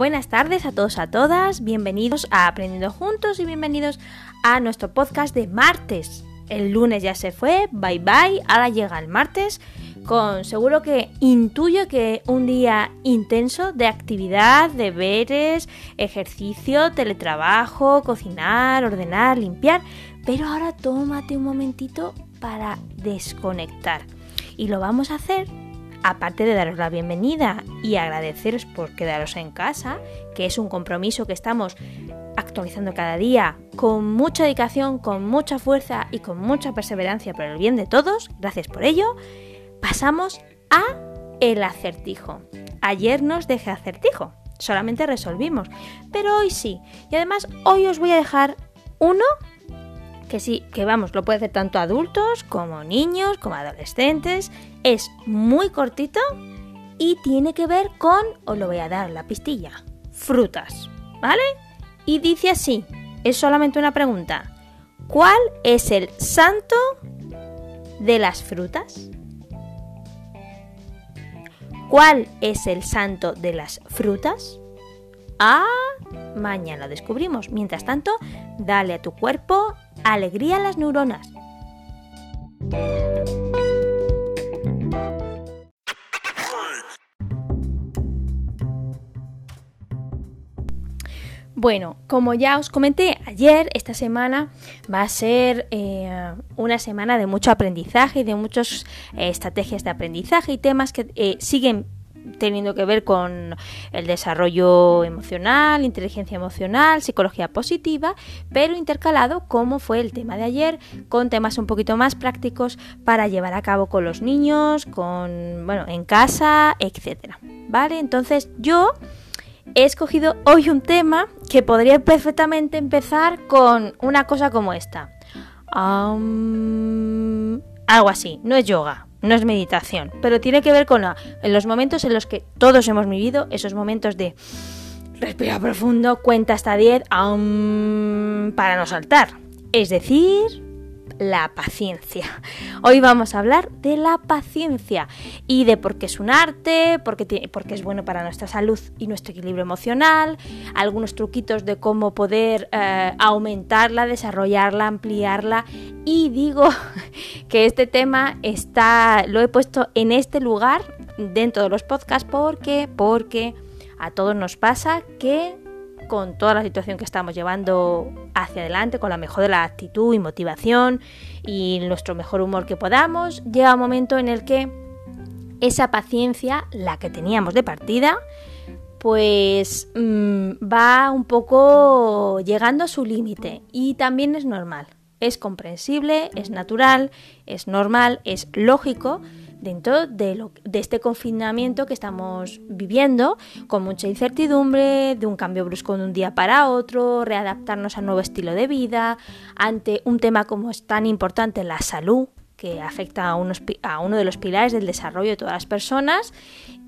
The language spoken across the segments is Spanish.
Buenas tardes a todos, a todas, bienvenidos a Aprendiendo Juntos y bienvenidos a nuestro podcast de martes. El lunes ya se fue, bye bye, ahora llega el martes. Con seguro que intuyo que un día intenso de actividad, deberes, ejercicio, teletrabajo, cocinar, ordenar, limpiar, pero ahora tómate un momentito para desconectar. Y lo vamos a hacer aparte de daros la bienvenida y agradeceros por quedaros en casa, que es un compromiso que estamos actualizando cada día con mucha dedicación, con mucha fuerza y con mucha perseverancia por el bien de todos, gracias por ello, pasamos a el acertijo. Ayer nos dejé acertijo, solamente resolvimos, pero hoy sí. Y además hoy os voy a dejar uno que sí, que vamos, lo puede hacer tanto adultos como niños, como adolescentes. Es muy cortito y tiene que ver con, os lo voy a dar la pistilla, frutas, ¿vale? Y dice así, es solamente una pregunta. ¿Cuál es el santo de las frutas? ¿Cuál es el santo de las frutas? Ah, mañana descubrimos. Mientras tanto, dale a tu cuerpo alegría a las neuronas. Bueno, como ya os comenté ayer, esta semana va a ser eh, una semana de mucho aprendizaje y de muchas eh, estrategias de aprendizaje y temas que eh, siguen teniendo que ver con el desarrollo emocional, inteligencia emocional, psicología positiva, pero intercalado como fue el tema de ayer, con temas un poquito más prácticos para llevar a cabo con los niños, con bueno, en casa, etcétera. ¿Vale? Entonces, yo he escogido hoy un tema que podría perfectamente empezar con una cosa como esta. Algo así, no es yoga, no es meditación, pero tiene que ver con en los momentos en los que todos hemos vivido, esos momentos de respira profundo, cuenta hasta 10 para no saltar. Es decir, la paciencia. Hoy vamos a hablar de la paciencia y de por qué es un arte, por qué, es bueno para nuestra salud y nuestro equilibrio emocional, algunos truquitos de cómo poder eh, aumentarla, desarrollarla, ampliarla. Y digo que este tema está, lo he puesto en este lugar dentro de los podcasts porque, porque a todos nos pasa que con toda la situación que estamos llevando hacia adelante, con la mejor de la actitud y motivación y nuestro mejor humor que podamos, llega un momento en el que esa paciencia, la que teníamos de partida, pues mm, va un poco llegando a su límite. Y también es normal, es comprensible, es natural, es normal, es lógico dentro de, lo, de este confinamiento que estamos viviendo, con mucha incertidumbre, de un cambio brusco de un día para otro, readaptarnos a un nuevo estilo de vida, ante un tema como es tan importante la salud, que afecta a, a, uno de los pilares del desarrollo de todas las personas.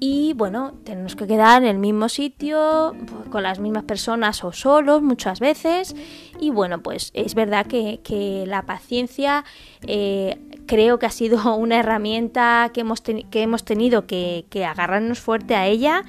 Y bueno, tenemos que quedar en el mismo sitio con las mismas personas o solos muchas veces. Y bueno, pues es verdad que, la paciencia eh, creo que ha sido una herramienta que hemos, que hemos tenido que, agarrarnos fuerte a ella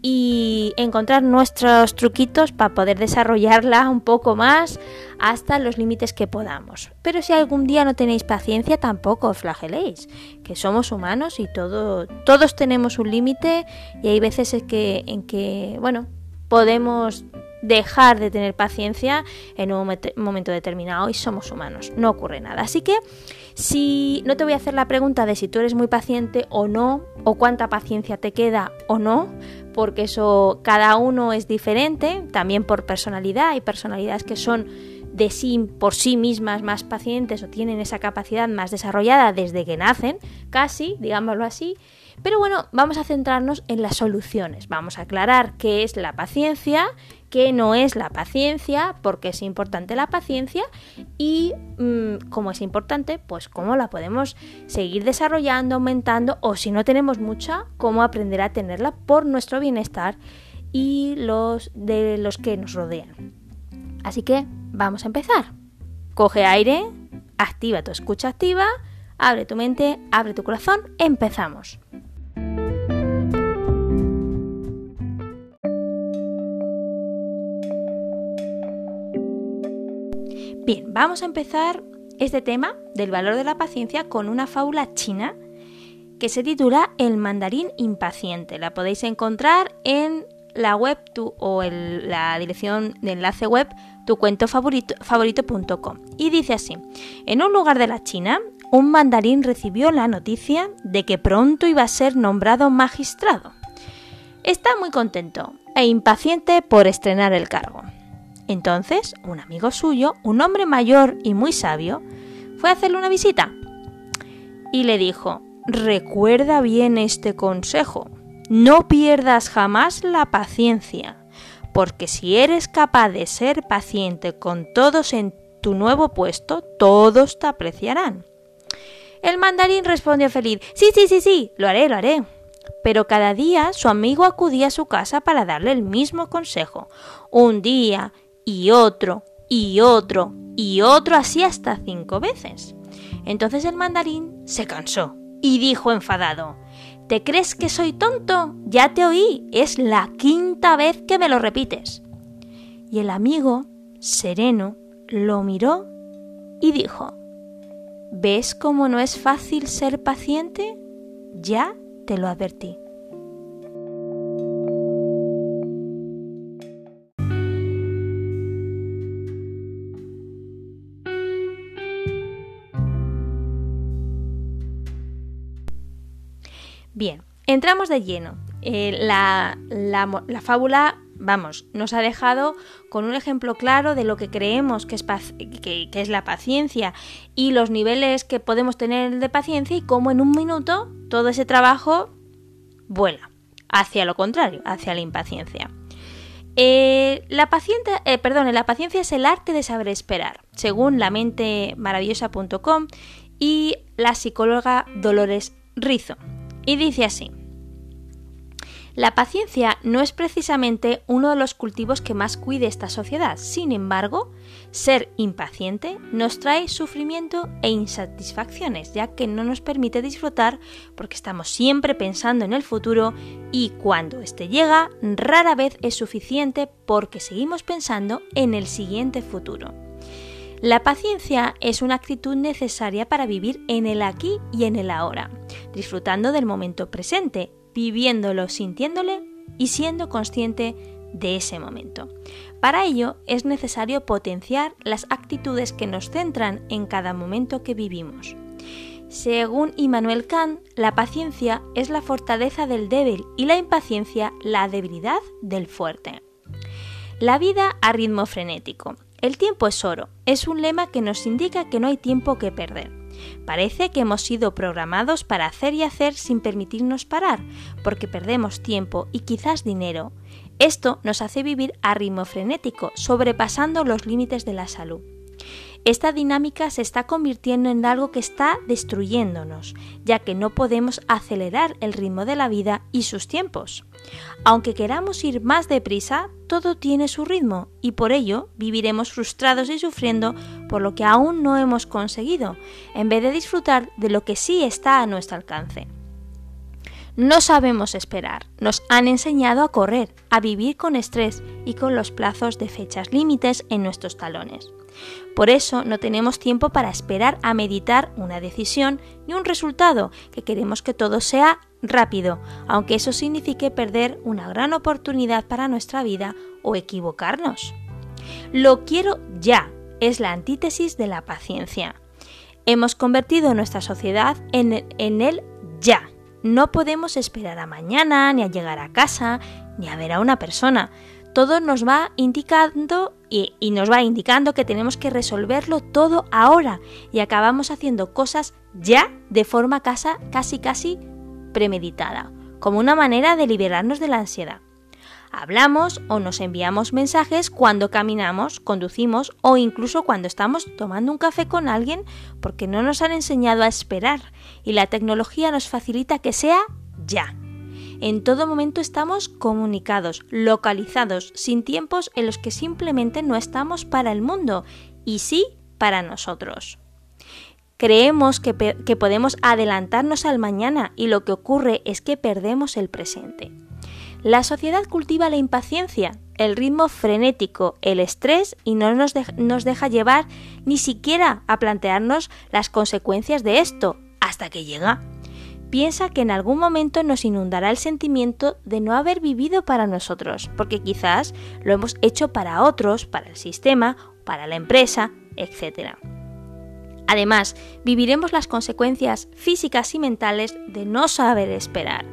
y encontrar nuestros truquitos para poder desarrollarla un poco más hasta los límites que podamos. Pero si algún día no tenéis paciencia, tampoco os flageléis, que somos humanos y todo, todos tenemos un límite y hay veces en que, en que, bueno, podemos dejar de tener paciencia en un momento determinado y somos humanos, no ocurre nada. Así que si no te voy a hacer la pregunta de si tú eres muy paciente o no, o cuánta paciencia te queda o no, porque eso cada uno es diferente, también por personalidad, hay personalidades que son de sí por sí mismas más pacientes o tienen esa capacidad más desarrollada desde que nacen, casi, digámoslo así. Pero bueno, vamos a centrarnos en las soluciones. Vamos a aclarar qué es la paciencia, qué no es la paciencia, por qué es importante la paciencia y mm, cómo es importante, pues cómo la podemos seguir desarrollando, aumentando o si no tenemos mucha, cómo aprender a tenerla por nuestro bienestar y los de los que nos rodean. Así que vamos a empezar. Coge aire, activa tu escucha activa, abre tu mente, abre tu corazón, empezamos. Bien, vamos a empezar este tema del valor de la paciencia con una fábula china que se titula El mandarín impaciente. La podéis encontrar en la web tu, o en la dirección de enlace web tucuentofavorito.com. Y dice así, en un lugar de la China, un mandarín recibió la noticia de que pronto iba a ser nombrado magistrado. Está muy contento e impaciente por estrenar el cargo. Entonces, un amigo suyo, un hombre mayor y muy sabio, fue a hacerle una visita y le dijo, recuerda bien este consejo, no pierdas jamás la paciencia, porque si eres capaz de ser paciente con todos en tu nuevo puesto, todos te apreciarán. El mandarín respondió feliz, sí, sí, sí, sí, lo haré, lo haré. Pero cada día su amigo acudía a su casa para darle el mismo consejo. Un día y otro y otro y otro así hasta cinco veces. Entonces el mandarín se cansó y dijo enfadado ¿Te crees que soy tonto? Ya te oí, es la quinta vez que me lo repites. Y el amigo, sereno, lo miró y dijo ¿Ves cómo no es fácil ser paciente? Ya te lo advertí. Bien, entramos de lleno. Eh, la, fábula, vamos, nos ha dejado con un ejemplo claro de lo que creemos que es, la paciencia y los niveles que podemos tener de paciencia y cómo en un minuto todo ese trabajo vuela hacia lo contrario, hacia la impaciencia. Eh, la, paciencia, eh, perdón, la paciencia es el arte de saber esperar, según la mente maravillosa.com y la psicóloga Dolores Rizo. Y dice así. La paciencia no es precisamente uno de los cultivos que más cuide esta sociedad. Sin embargo, ser impaciente nos trae sufrimiento e insatisfacciones, ya que no nos permite disfrutar porque estamos siempre pensando en el futuro y cuando éste llega, rara vez es suficiente porque seguimos pensando en el siguiente futuro. La paciencia es una actitud necesaria para vivir en el aquí y en el ahora, disfrutando del momento presente, viviéndolo, sintiéndole y siendo consciente de ese momento. Para ello es necesario potenciar las actitudes que nos centran en cada momento que vivimos. Según Immanuel Kant, la paciencia es la fortaleza del débil y la impaciencia la debilidad del fuerte. La vida a ritmo frenético. El tiempo es oro es un lema que nos indica que no hay tiempo que perder. Parece que hemos sido programados para hacer y hacer sin permitirnos parar, porque perdemos tiempo y quizás dinero. Esto nos hace vivir a ritmo frenético, sobrepasando los límites de la salud. Esta dinámica se está convirtiendo en algo que está destruyéndonos, ya que no podemos acelerar el ritmo de la vida y sus tiempos. Aunque queramos ir más deprisa, todo tiene su ritmo y por ello viviremos frustrados y sufriendo por lo que aún no hemos conseguido, en vez de disfrutar de lo que sí está a nuestro alcance. No sabemos esperar, nos han enseñado a correr, a vivir con estrés y con los plazos de fechas límites en nuestros talones. Por eso no tenemos tiempo para esperar a meditar una decisión ni un resultado, que queremos que todo sea rápido, aunque eso signifique perder una gran oportunidad para nuestra vida o equivocarnos. Lo quiero ya es la antítesis de la paciencia. Hemos convertido nuestra sociedad en, el ya. No podemos esperar a mañana, ni a llegar a casa, ni a ver a una persona todo nos va indicando y, nos va indicando que tenemos que resolverlo todo ahora y acabamos haciendo cosas ya de forma casa, casi casi premeditada, como una manera de liberarnos de la ansiedad. Hablamos o nos enviamos mensajes cuando caminamos, conducimos o incluso cuando estamos tomando un café con alguien porque no nos han enseñado a esperar y la tecnología nos facilita que sea ya. En todo momento estamos comunicados, localizados, sin tiempos en los que simplemente no estamos para el mundo y sí para nosotros. Creemos que, que, podemos adelantarnos al mañana y lo que ocurre es que perdemos el presente. La sociedad cultiva la impaciencia, el ritmo frenético, el estrés y no nos, nos deja llevar ni siquiera a plantearnos las consecuencias de esto hasta que llega. Piensa que en algún momento nos inundará el sentimiento de no haber vivido para nosotros, porque quizás lo hemos hecho para otros, para el sistema, para la empresa, etc. Además, viviremos las consecuencias físicas y mentales de no saber esperar.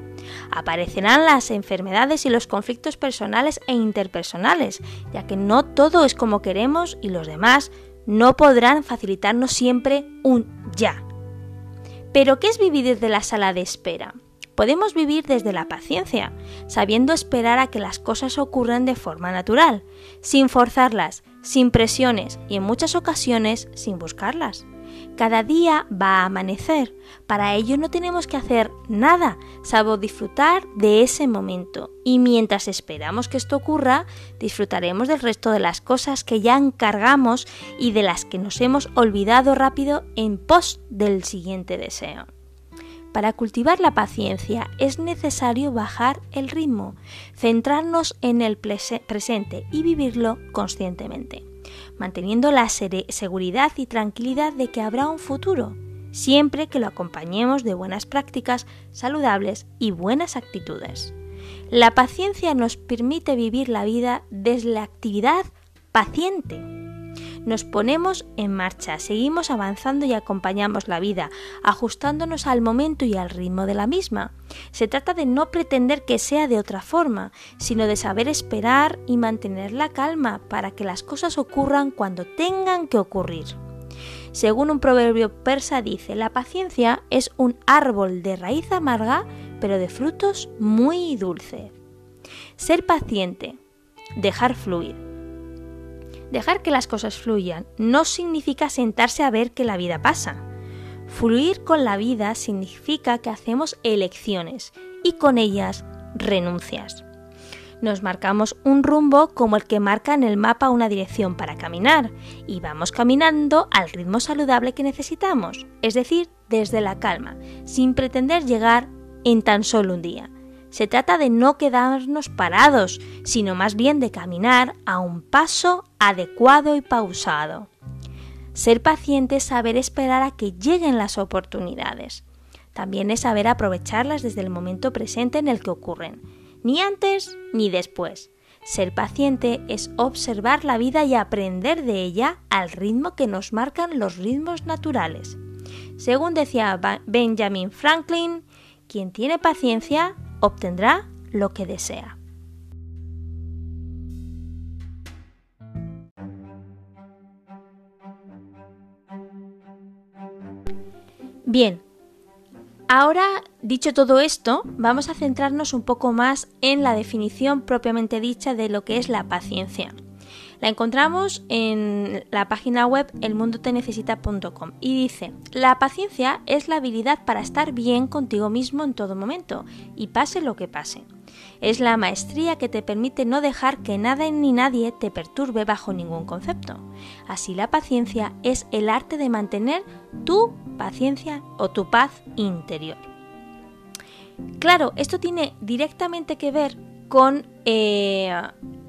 Aparecerán las enfermedades y los conflictos personales e interpersonales, ya que no todo es como queremos y los demás no podrán facilitarnos siempre un ya. Pero ¿qué es vivir desde la sala de espera? Podemos vivir desde la paciencia, sabiendo esperar a que las cosas ocurran de forma natural, sin forzarlas, sin presiones y en muchas ocasiones sin buscarlas. Cada día va a amanecer. Para ello no tenemos que hacer nada, salvo disfrutar de ese momento. Y mientras esperamos que esto ocurra, disfrutaremos del resto de las cosas que ya encargamos y de las que nos hemos olvidado rápido en pos del siguiente deseo. Para cultivar la paciencia es necesario bajar el ritmo, centrarnos en el presente y vivirlo conscientemente manteniendo la seguridad y tranquilidad de que habrá un futuro, siempre que lo acompañemos de buenas prácticas saludables y buenas actitudes. La paciencia nos permite vivir la vida desde la actividad paciente, nos ponemos en marcha, seguimos avanzando y acompañamos la vida, ajustándonos al momento y al ritmo de la misma. Se trata de no pretender que sea de otra forma, sino de saber esperar y mantener la calma para que las cosas ocurran cuando tengan que ocurrir. Según un proverbio persa dice, la paciencia es un árbol de raíz amarga, pero de frutos muy dulces. Ser paciente, dejar fluir, Dejar que las cosas fluyan no significa sentarse a ver que la vida pasa. Fluir con la vida significa que hacemos elecciones y con ellas renuncias. Nos marcamos un rumbo como el que marca en el mapa una dirección para caminar y vamos caminando al ritmo saludable que necesitamos, es decir, desde la calma, sin pretender llegar en tan solo un día. Se trata de no quedarnos parados, sino más bien de caminar a un paso adecuado y pausado. Ser paciente es saber esperar a que lleguen las oportunidades. También es saber aprovecharlas desde el momento presente en el que ocurren, ni antes ni después. Ser paciente es observar la vida y aprender de ella al ritmo que nos marcan los ritmos naturales. Según decía Benjamin Franklin, quien tiene paciencia obtendrá lo que desea. Bien, ahora dicho todo esto, vamos a centrarnos un poco más en la definición propiamente dicha de lo que es la paciencia. La encontramos en la página web elmundotenecesita.com y dice, la paciencia es la habilidad para estar bien contigo mismo en todo momento y pase lo que pase. Es la maestría que te permite no dejar que nada ni nadie te perturbe bajo ningún concepto. Así la paciencia es el arte de mantener tu paciencia o tu paz interior. Claro, esto tiene directamente que ver con eh,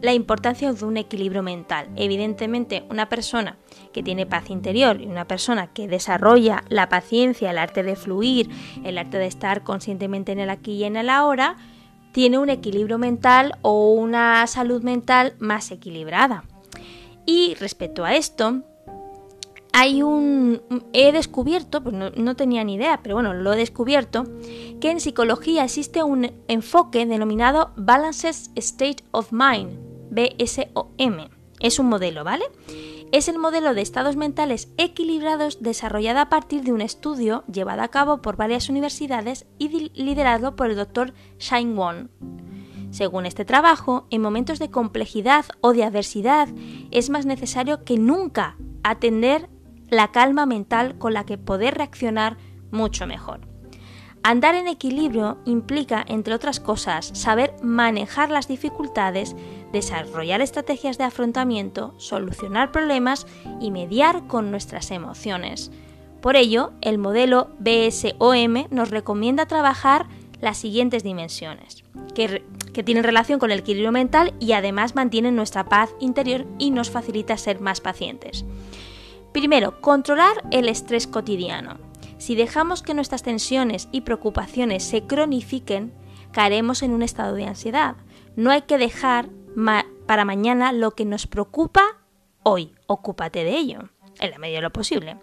la importancia de un equilibrio mental. Evidentemente, una persona que tiene paz interior y una persona que desarrolla la paciencia, el arte de fluir, el arte de estar conscientemente en el aquí y en el ahora, tiene un equilibrio mental o una salud mental más equilibrada. Y respecto a esto, hay un... He descubierto, pues no, tenía ni idea, pero bueno, lo he descubierto, que en psicología existe un enfoque denominado Balanced State of Mind, BSOM. Es un modelo, ¿vale? Es el modelo de estados mentales equilibrados desarrollado a partir de un estudio llevado a cabo por varias universidades y liderado por el doctor Shine Won. Según este trabajo, en momentos de complejidad o de adversidad es más necesario que nunca atender la calma mental con la que poder reaccionar mucho mejor. Andar en equilibrio implica, entre otras cosas, saber manejar las dificultades, desarrollar estrategias de afrontamiento, solucionar problemas y mediar con nuestras emociones. Por ello, el modelo BSOM nos recomienda trabajar las siguientes dimensiones, que, que tienen relación con el equilibrio mental y además mantienen nuestra paz interior y nos facilita ser más pacientes. Primero, controlar el estrés cotidiano. Si dejamos que nuestras tensiones y preocupaciones se cronifiquen, caeremos en un estado de ansiedad. No hay que dejar para mañana lo que nos preocupa hoy. Ocúpate de ello, en la medida de lo posible.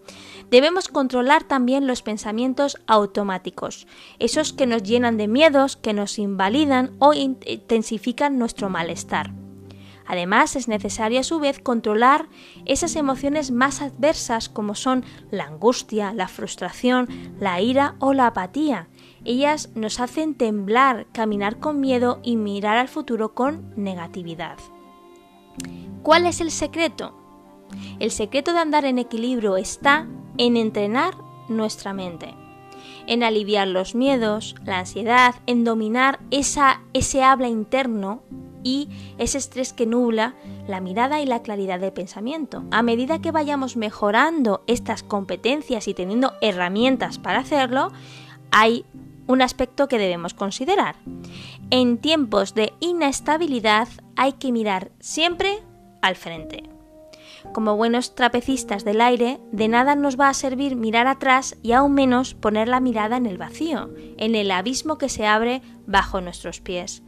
Debemos controlar también los pensamientos automáticos, esos que nos llenan de miedos, que nos invalidan o intensifican nuestro malestar. Además, es necesario a su vez controlar esas emociones más adversas como son la angustia, la frustración, la ira o la apatía. Ellas nos hacen temblar, caminar con miedo y mirar al futuro con negatividad. ¿Cuál es el secreto? El secreto de andar en equilibrio está en entrenar nuestra mente, en aliviar los miedos, la ansiedad, en dominar esa, ese habla interno y ese estrés que nubla la mirada y la claridad del pensamiento. A medida que vayamos mejorando estas competencias y teniendo herramientas para hacerlo, hay un aspecto que debemos considerar. En tiempos de inestabilidad hay que mirar siempre al frente. Como buenos trapecistas del aire, de nada nos va a servir mirar atrás y aún menos poner la mirada en el vacío, en el abismo que se abre bajo nuestros pies.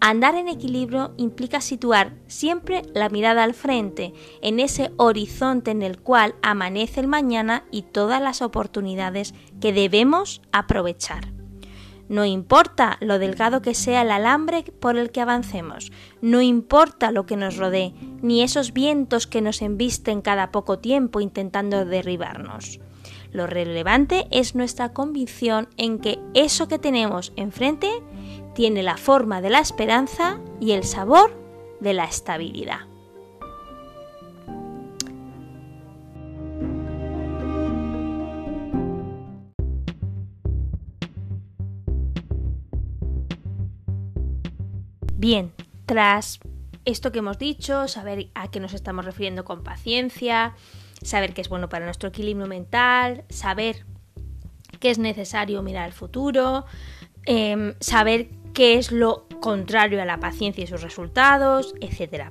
Andar en equilibrio implica situar siempre la mirada al frente, en ese horizonte en el cual amanece el mañana y todas las oportunidades que debemos aprovechar. No importa lo delgado que sea el alambre por el que avancemos, no importa lo que nos rodee, ni esos vientos que nos embisten cada poco tiempo intentando derribarnos. Lo relevante es nuestra convicción en que eso que tenemos enfrente tiene la forma de la esperanza y el sabor de la estabilidad. Bien, tras esto que hemos dicho, saber a qué nos estamos refiriendo con paciencia, saber qué es bueno para nuestro equilibrio mental, saber que es necesario mirar al futuro, em, saber qué es lo contrario a la paciencia y sus resultados, etc.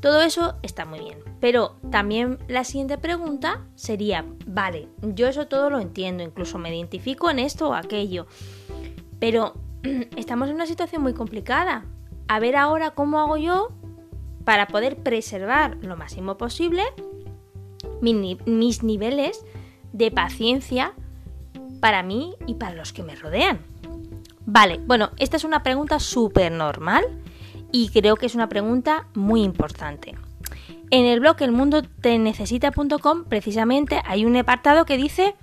Todo eso está muy bien, pero también la siguiente pregunta sería, vale, yo eso todo lo entiendo, incluso me identifico en esto o aquello, pero estamos en una situación muy complicada a ver ahora cómo hago yo para poder preservar lo máximo posible mis niveles de paciencia para mí y para los que me rodean. Vale, bueno, esta es una pregunta súper normal y creo que es una pregunta muy importante. En el blog elmundotenecesita.com precisamente hay un apartado que dice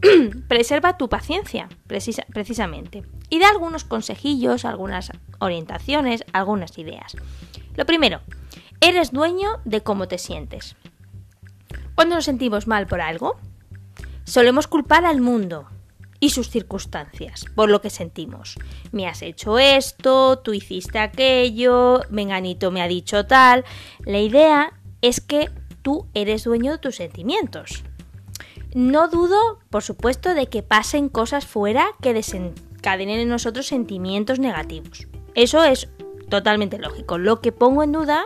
preserva tu paciencia, precisamente. Y da algunos consejillos, algunas orientaciones, algunas ideas. Lo primero, eres dueño de cómo te sientes. Cuando nos sentimos mal por algo, solemos culpar al mundo y sus circunstancias por lo que sentimos. Me has hecho esto, tú hiciste aquello, Menganito me ha dicho tal. La idea es que tú eres dueño de tus sentimientos. No dudo, por supuesto, de que pasen cosas fuera que desencadenen en nosotros sentimientos negativos. Eso es totalmente lógico. Lo que pongo en duda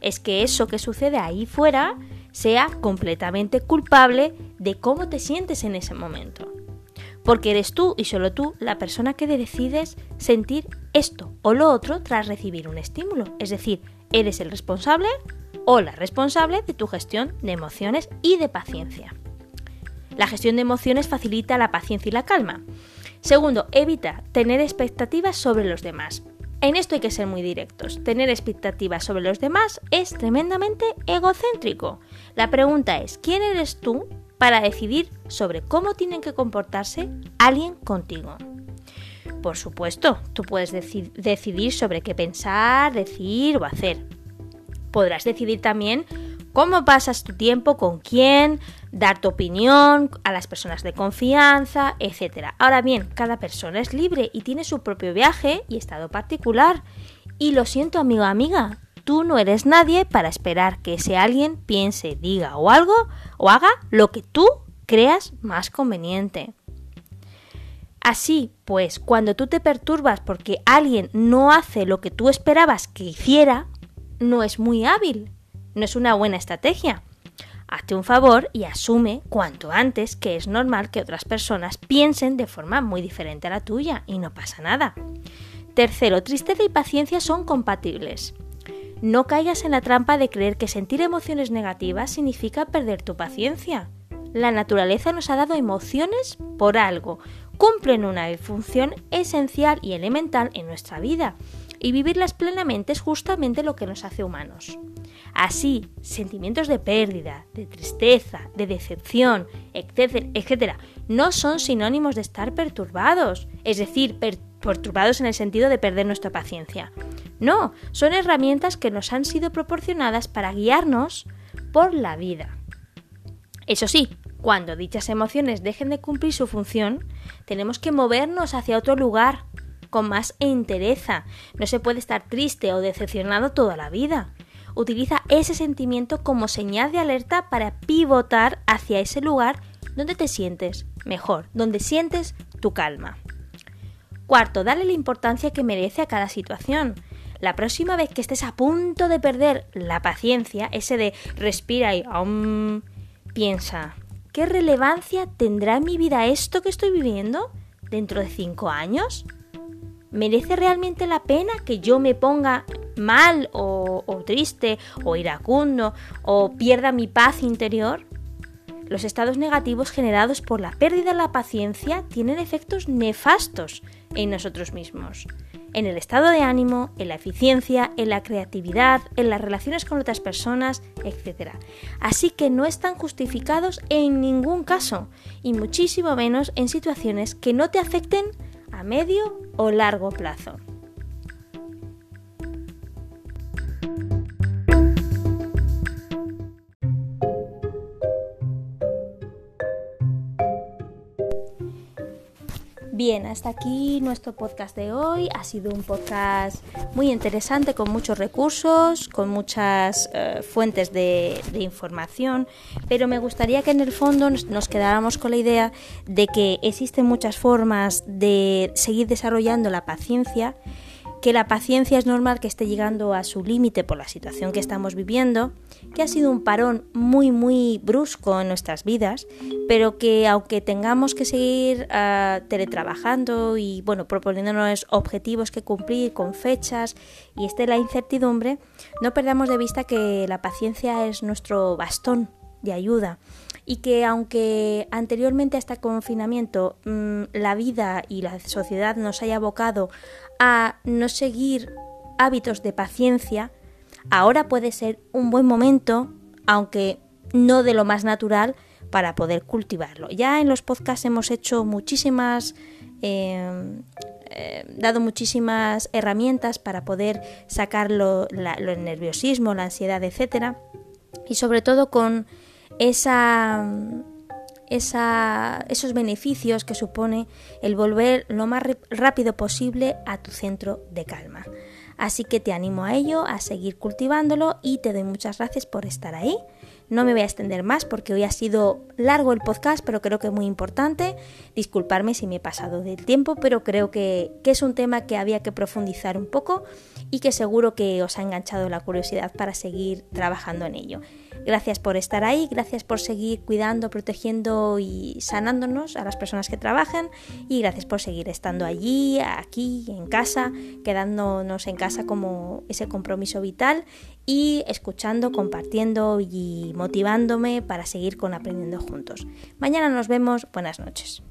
es que eso que sucede ahí fuera sea completamente culpable de cómo te sientes en ese momento. Porque eres tú y solo tú la persona que decides sentir esto o lo otro tras recibir un estímulo. Es decir, eres el responsable o la responsable de tu gestión de emociones y de paciencia. La gestión de emociones facilita la paciencia y la calma. Segundo, evita tener expectativas sobre los demás. En esto hay que ser muy directos. Tener expectativas sobre los demás es tremendamente egocéntrico. La pregunta es, ¿quién eres tú para decidir sobre cómo tienen que comportarse alguien contigo? Por supuesto, tú puedes decidir sobre qué pensar, decir o hacer. Podrás decidir también cómo pasas tu tiempo, con quién, dar tu opinión a las personas de confianza, etc. Ahora bien, cada persona es libre y tiene su propio viaje y estado particular. Y lo siento, amigo amiga, tú no eres nadie para esperar que ese alguien piense, diga o algo o haga lo que tú creas más conveniente. Así, pues, cuando tú te perturbas porque alguien no hace lo que tú esperabas que hiciera, no es muy hábil, no es una buena estrategia. Hazte un favor y asume cuanto antes que es normal que otras personas piensen de forma muy diferente a la tuya y no pasa nada. Tercero, tristeza y paciencia son compatibles. No caigas en la trampa de creer que sentir emociones negativas significa perder tu paciencia. La naturaleza nos ha dado emociones por algo, cumplen una función esencial y elemental en nuestra vida, y vivirlas plenamente es justamente lo que nos hace humanos. Así, sentimientos de pérdida, de tristeza, de decepción, etcétera, no son sinónimos de estar perturbados, es decir, perturbados en el sentido de perder nuestra paciencia. No, son herramientas que nos han sido proporcionadas para guiarnos por la vida. Eso sí, cuando dichas emociones dejen de cumplir su función, tenemos que movernos hacia otro lugar, con más entereza. No se puede estar triste o decepcionado toda la vida. Utiliza ese sentimiento como señal de alerta para pivotar hacia ese lugar donde te sientes mejor, donde sientes tu calma. Cuarto, dale la importancia que merece a cada situación. La próxima vez que estés a punto de perder la paciencia, ese de respira y Piensa, ¿qué relevancia tendrá en mi vida esto que estoy viviendo dentro de cinco años? ¿Merece realmente la pena que yo me ponga mal o, o triste o iracundo o pierda mi paz interior? Los estados negativos generados por la pérdida de la paciencia tienen efectos nefastos en nosotros mismos en el estado de ánimo, en la eficiencia, en la creatividad, en las relaciones con otras personas, etc. Así que no están justificados en ningún caso, y muchísimo menos en situaciones que no te afecten a medio o largo plazo. Bien, hasta aquí nuestro podcast de hoy. Ha sido un podcast muy interesante, con muchos recursos, con muchas eh, fuentes de, información, pero me gustaría que en el fondo nos, quedáramos con la idea de que existen muchas formas de seguir desarrollando la paciencia que la paciencia es normal que esté llegando a su límite por la situación que estamos viviendo, que ha sido un parón muy muy brusco en nuestras vidas, pero que aunque tengamos que seguir uh, teletrabajando y bueno, proponiéndonos objetivos que cumplir con fechas y esté la incertidumbre, no perdamos de vista que la paciencia es nuestro bastón de ayuda y que aunque anteriormente a este confinamiento mm, la vida y la sociedad nos haya abocado a no seguir hábitos de paciencia, ahora puede ser un buen momento, aunque no de lo más natural, para poder cultivarlo. Ya en los podcasts hemos hecho muchísimas, em, eh, dado muchísimas herramientas para poder sacar lo, el nerviosismo, la ansiedad, etcétera, y sobre todo con esa, esa, esos beneficios que supone el volver lo más rápido posible a tu centro de calma. Así que te animo a ello, a seguir cultivándolo y te doy muchas gracias por estar ahí. No me voy a extender más porque hoy ha sido largo el podcast, pero creo que es muy importante. Disculparme si me he pasado del tiempo, pero creo que, que es un tema que había que profundizar un poco y que seguro que os ha enganchado la curiosidad para seguir trabajando en ello. Gracias por estar ahí, gracias por seguir cuidando, protegiendo y sanándonos a las personas que trabajan y gracias por seguir estando allí, aquí, en casa, quedándonos en casa como ese compromiso vital y escuchando, compartiendo y motivándome para seguir con aprendiendo juntos. Mañana nos vemos, buenas noches.